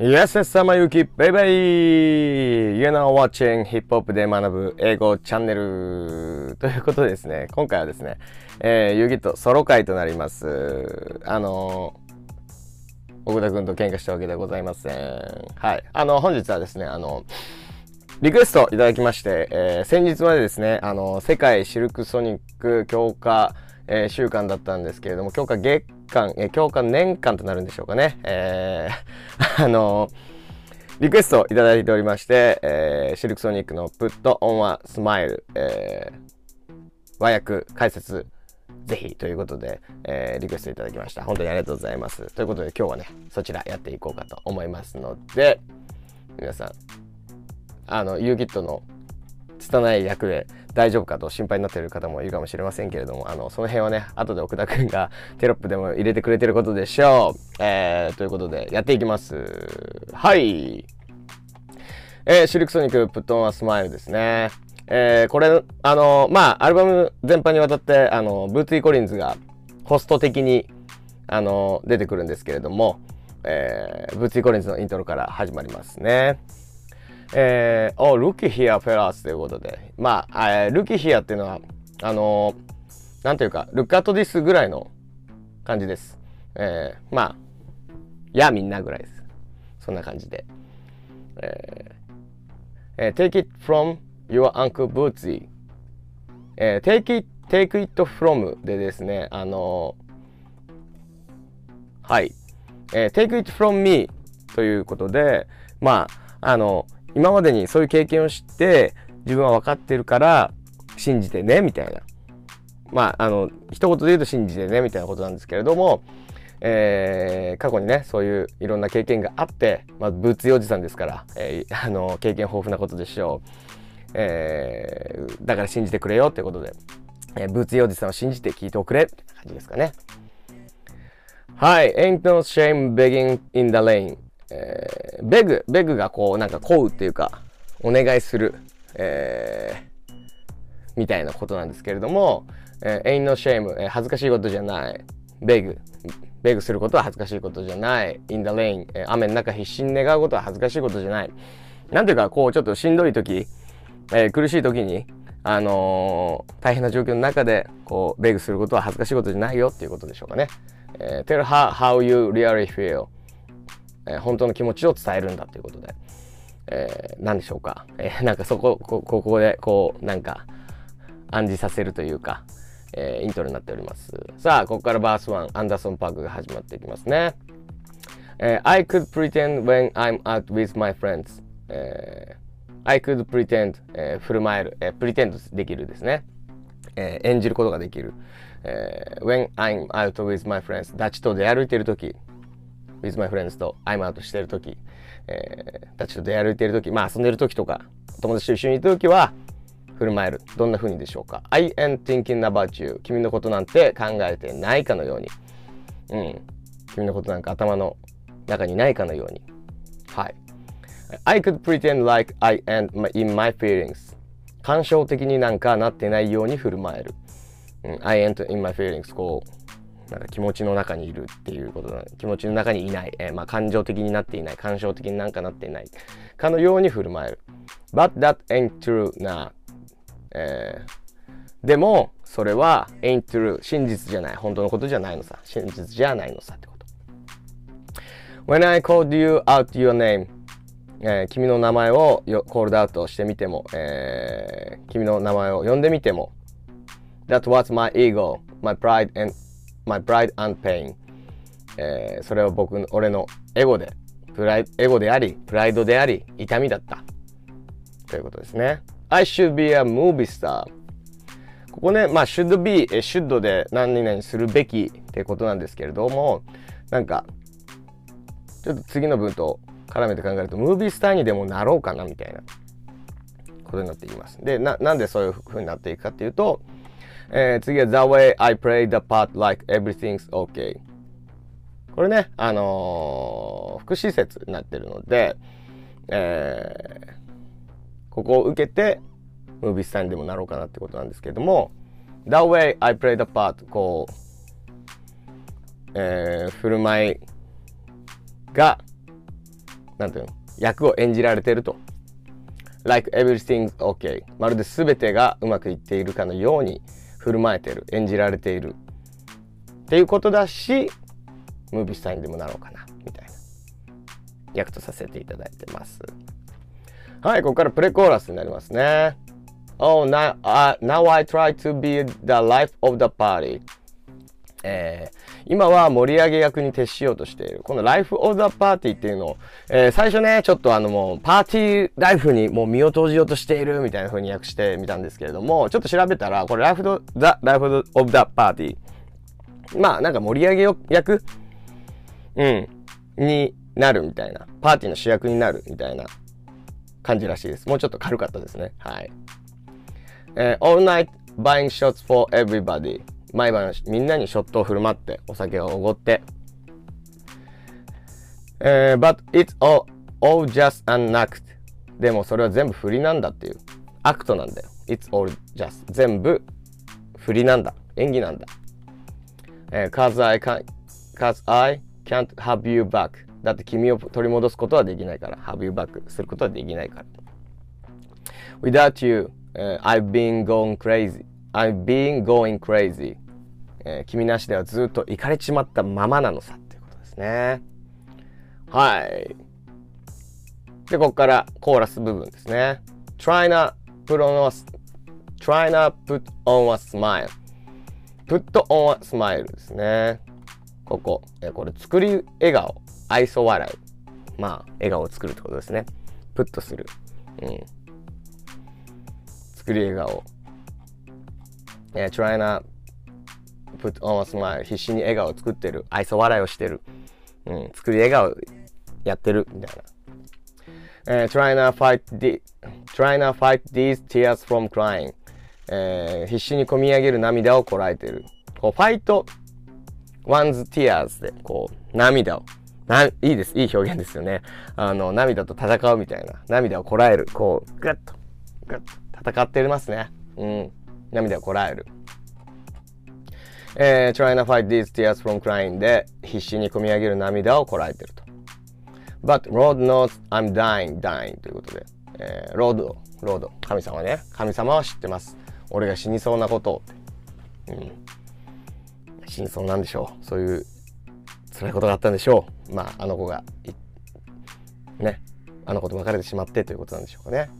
Yes, yes, 様ゆき、バイバイ !You know watching Hip Hop で学ぶ英語チャンネル ということでですね、今回はですね、えー、ゆきとソロ会となります。あのー、奥田くんと喧嘩したわけではございません。はい。あの、本日はですね、あの、リクエストいただきまして、えー、先日までですね、あの、世界シルクソニック強化、えー、週間だったんですけれども、強化月間、えー、強化年間となるんでしょうかね。えー、あのリクエストいただいておりまして、えー、シルクソニックの Put on a Smile、えー、和訳解説、ぜひということで、えー、リクエストいただきました。本当にありがとうございます。ということで今日はね、そちらやっていこうかと思いますので、皆さん、あの、ユーキットの拙い役で大丈夫かと心配になっている方もいるかもしれませんけれども、あの、その辺はね、後で奥田くんがテロップでも入れてくれてることでしょう。えー、ということで、やっていきます。はい。えー、シルクソニック、プットンアスマイルですね。えー、これ、あの、まあ、アルバム全般にわたって、あの、ブーツィ・コリンズがホスト的に、あの、出てくるんですけれども、えー、ブーツィ・コリンズのイントロから始まりますね。えー、お、ルキヒアフェラースということで、まあ、えー、ルキヒアっていうのは、あのー、なんというか、ルックアットディスぐらいの感じです。えー、まあ、やみんなぐらいです。そんな感じで。えー、えー、take it from your uncle Bootsy。えー、take it, take it from でですね、あのー、はい。えー、take it from me ということで、まあ、あの、今までにそういう経験を知って自分は分かってるから信じてねみたいな。まああの一言で言うと信じてねみたいなことなんですけれども、えー、過去にねそういういろんな経験があって、まあ、ブーツおじさんですから、えー、あの経験豊富なことでしょう、えー、だから信じてくれよってことで、えー、ブーツおじさんを信じて聞いておくれって感じですかね。はい Ain't no shame begging in the lane えー、ベグ、ベグがこう、なんか、こうっていうか、お願いする、えー、みたいなことなんですけれども、えー、ain't no shame、え、恥ずかしいことじゃない。ベグ、ベグすることは恥ずかしいことじゃない。in the rain、え、雨の中必死に願うことは恥ずかしいことじゃない。なんていうか、こう、ちょっとしんどい時、えー、苦しい時に、あのー、大変な状況の中で、こう、ベグすることは恥ずかしいことじゃないよっていうことでしょうかね。えー、tell her how you really feel. えー、本当の気持ちを伝えるんだということで、えー、何でしょうか、えー、なんかそこここでこうなんか暗示させるというか、えー、イントロになっております。さあここからバース1アンダーソン・パークが始まっていきますね、えー、I could pretend when I'm out with my friends、えー、I could pretend、えー、振る舞える、えー、pretend できるですね、えー、演じることができる、えー、when I'm out with my friends ダチと出歩いている時。With my friends と I'm out してる時、えー、たちと出歩いてる時、まあ遊んでる時とか、友達と一緒にいた時は、振る舞える。どんな風にでしょうか ?I am thinking about you. 君のことなんて考えてないかのように。うん。君のことなんか頭の中にないかのように。はい。I could pretend like I am in my feelings. 感傷的になんかなってないように振る舞える。うん、I am in my feelings. こう、なんか気持ちの中にいるっていうことな気持ちの中にいない、えー、まあ感情的になっていない感傷的になんかなっていない。かのように振る舞える。But that ain't true な、えー、でもそれは ain't true 真実じゃない。本当のことじゃないのさ。真実じゃないのさってこと。When I called you out your name えー、君の名前をよコールドアウトしてみても、えー、君の名前を呼んでみても。That was my ego, my pride and my pride and pain、えー、それは僕の俺のエゴでプライエゴでありプライドであり痛みだった。ということですね。I should be a movie star ここねまあ should be should で何々するべきってことなんですけれどもなんかちょっと次の文と絡めて考えるとムービースターにでもなろうかなみたいなことになっています。でななんでそういうふうになっていくかっていうとえー、次は The way I play the part like everything's OK これね、あのー、副詞説になってるので、えー、ここを受けてムービースターにでもなろうかなってことなんですけども The way I play the part こう、えー、振る舞いがなんていうの役を演じられてると。Like everything's okay まるで全てがうまくいっているかのように振る舞えてる演じられている。っていうことだしムービースタインでもなろうかなみたいな。役とさせていただいてます。はいここからプレコーラスになりますね。Oh now,、uh, now I try to be the life of the party. えー、今は盛り上げ役に徹しようとしている。このライフオブザパーティーっていうのを、えー、最初ね、ちょっとあのもうパーティーライフにもう身を投じようとしているみたいな風に訳してみたんですけれども、ちょっと調べたら、これライフド、ザ・ライフオブザパーティー。まあなんか盛り上げ役うん。になるみたいな。パーティーの主役になるみたいな感じらしいです。もうちょっと軽かったですね。はい。えー、all night buying shots for everybody 毎晩みんなにショットを振る舞ってお酒をおごって、えー、but it's all, all just an act でもそれは全部振りなんだっていう act なんだよ it's all just 全部振りなんだ演技なんだ、えー、cause I can't cause I can't have you back だって君を取り戻すことはできないから have you back することはできないから without you、uh, I've been going crazy I've been going crazy、えー、君なしではずっと行かれちまったままなのさっていうことですね。はい。でここからコーラス部分ですね。Try not put on a Try not put on a smile. Put on a smile ですね。ここ、えー、これ作り笑顔。愛想笑いまあ笑顔を作るってことですね。プッとする。うん。作り笑顔。えー、try not put on a smile. 必死に笑顔を作ってる愛想笑いをしてる、うん、作り笑顔やってるみたいな、えー、try not fight the try not fight these tears from crying、えー、必死に込み上げる涙をこらえてるこうファイト one's tears でこう涙をないいですいい表現ですよねあの涙と戦うみたいな涙をこらえるこうグッとグッと戦ってますねうん涙をこらえる。えー、trying to fight these tears from crying で必死に込み上げる涙をこらえてると。But Lord knows I'm dying, dying ということで、えー、 Lord、Lord、神様ね、神様は知ってます。俺が死にそうなことを。うん。死にそうなんでしょう。そういう辛いことがあったんでしょう。まあ、あの子が、ね、あの子と別れてしまってということなんでしょうかね。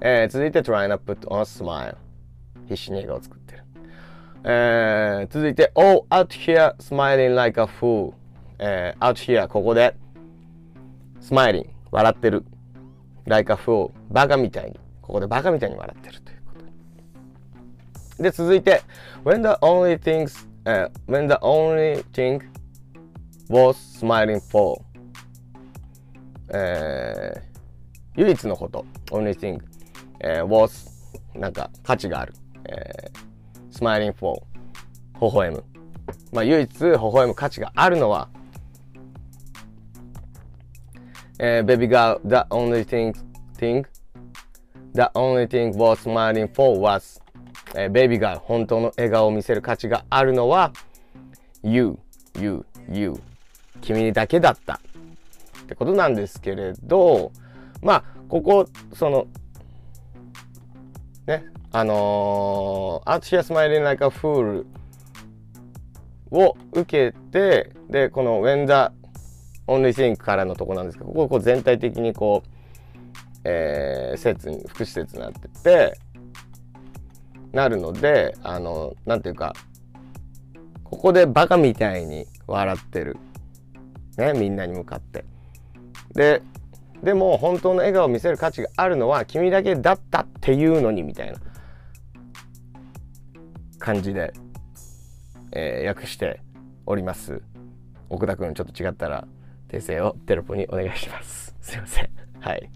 えー、続いて trying to put on a smile。必死に映画を作ってる。えー、続いて、Oh, out here smiling like a fool. えー、out here ここで smiling 笑ってる like a fool バカみたいにここでバカみたいに笑ってるということで続いて when the only things、uh, when the only thing worth smiling for えー、唯一のこと only thing、えー、was なんか価値があるえー、 smiling for、微笑む。まあ、唯一微笑む価値があるのは、えー、baby girl, the only thing, thing, the only thing worth smiling for was, えー、baby girl, 本当の笑顔を見せる価値があるのは、you, you, you, 君だけだったってことなんですけれど、まあ、ここ、その、ね、あのー、 I just sit here smiling like a fool を受けて、で、この When the Only Thing からのとこなんですけど、こここう全体的にこう、えー、施設に、福祉施設になってて、なるので、あの、なんていうか、ここでバカみたいに笑ってる。ね、みんなに向かって。で、でも本当の笑顔を見せる価値があるのは君だけだったっていうのにみたいな。感じで、えー、訳しております。奥田くんちょっと違ったら訂正をテロップにお願いします。すいません。はい。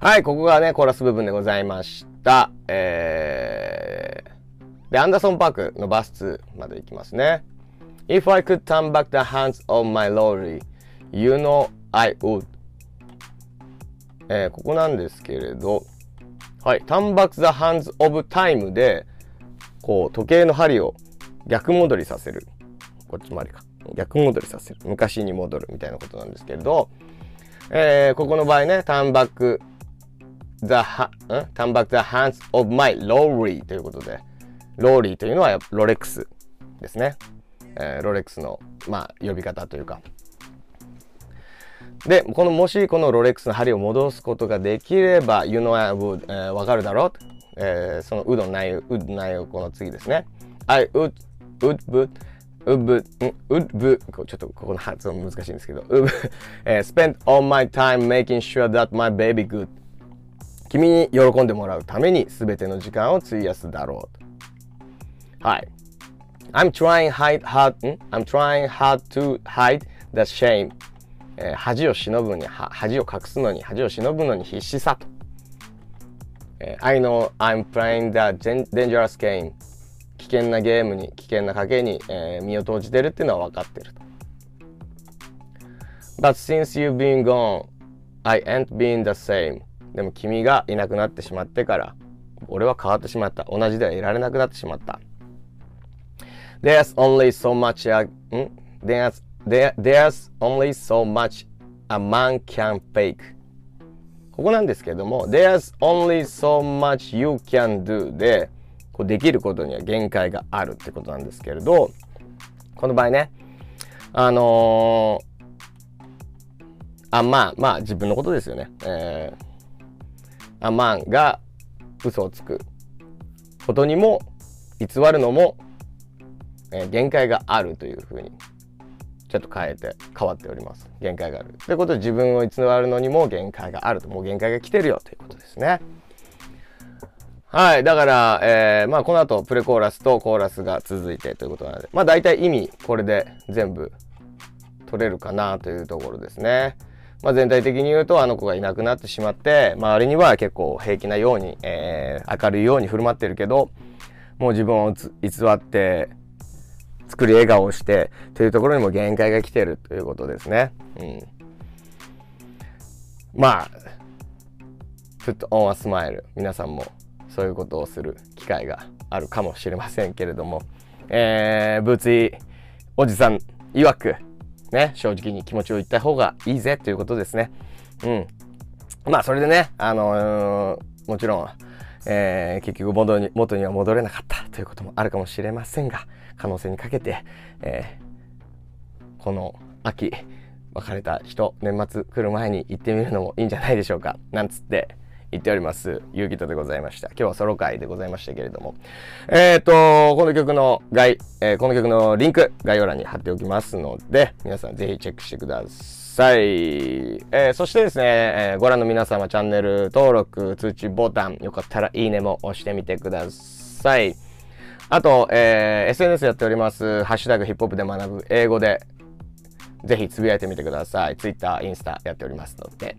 はい、ここがね、コーラス部分でございました。えー、で、アンダーソンパークのバス2まで行きますね。If I could turn back the hands of my lorry, you know I would. えー、ここなんですけれど、はい。turn back the hands of time で、こう、時計の針を逆戻りさせる。こっち回りか。逆戻りさせる。昔に戻るみたいなことなんですけれど、えー、ここの場合ね、turn back the, turn back the hands of my lorry ということで、ローリーというのはロレックスですね。えー、ロレックスの、まあ、呼び方というか。で、この、もしこのロレックスの針を戻すことができれば、you know I would、えー、わかるだろう、えー、その would の内容、would の内容、この次ですね。I would, would, would, would, would, would, ちょっとここの発音難しいんですけど、would, えー、spend all my time making sure that my baby good. 君に喜んでもらうために全ての時間を費やすだろう。はい。I'm trying hard, hard, I'm trying hard to hide the shame. えー、恥を忍ぶに、恥を隠すのに、恥を忍ぶのに必死さと。えー、I know I'm playing the dangerous game. 危険なゲームに、危険な賭けに、えー、身を投じてるっていうのは分かってると。But since you've been gone, I ain't been the same. でも君がいなくなってしまってから、俺は変わってしまった。同じではいられなくなってしまった。There's only so much, uh, there's There, there's only so much a man can fake. ここなんですけども、There's only so much you can do で、こうできることには限界があるってことなんですけれど、この場合ね、あのー、あ、まあ、まあ自分のことですよね。えー、あ、まんが嘘をつくことにも、偽るのも、えー、限界があるというふうにちょっと変えて変わっております。限界がある。ということで自分を偽るのにも限界があると。もう限界が来てるよということですね。はい。だから、えー、まあこの後プレコーラスとコーラスが続いてということなのでまあ大体意味これで全部取れるかなというところですね。まあ、全体的に言うとあの子がいなくなってしまって周りには結構平気なように、えー、明るいように振る舞ってるけどもう自分を偽って作り笑顔をしてというところにも限界が来てるということですね。うん、まあ put on a smile 皆さんもそういうことをする機会があるかもしれませんけれども、えー、ブーツイおじさん曰くね正直に気持ちを言った方がいいぜということですね。うん。まあそれでねあのー、もちろんえー、結局元に元には戻れなかったということもあるかもしれませんが可能性にかけて、えー、この秋別れた人年末来る前に行ってみるのもいいんじゃないでしょうか。なんつって言っておりますゆうきとでございました今日はソロ回でございましたけれどもえっ、ー、とこの曲の概、えー、この曲のリンク概要欄に貼っておきますので皆さんぜひチェックしてください。えー、そしてですね、え、ご覧の皆様チャンネル登録、通知ボタン、よかったらいいねも押してみてください。あと、えー、SNS やっております、ハッシュタグヒップホップで学ぶ英語で、ぜひつぶやいてみてください。Twitter、インスタやっておりますので。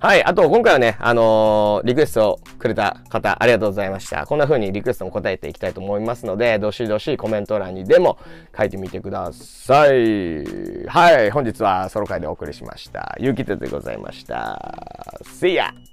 はい。あと、今回はね、あのー、リクエストをくれた方、ありがとうございました。こんな風にリクエストも答えていきたいと思いますので、どしどしコメント欄にでも書いてみてください。はい。本日はソロ会でお送りしました。ゆうきてでございました。See ya!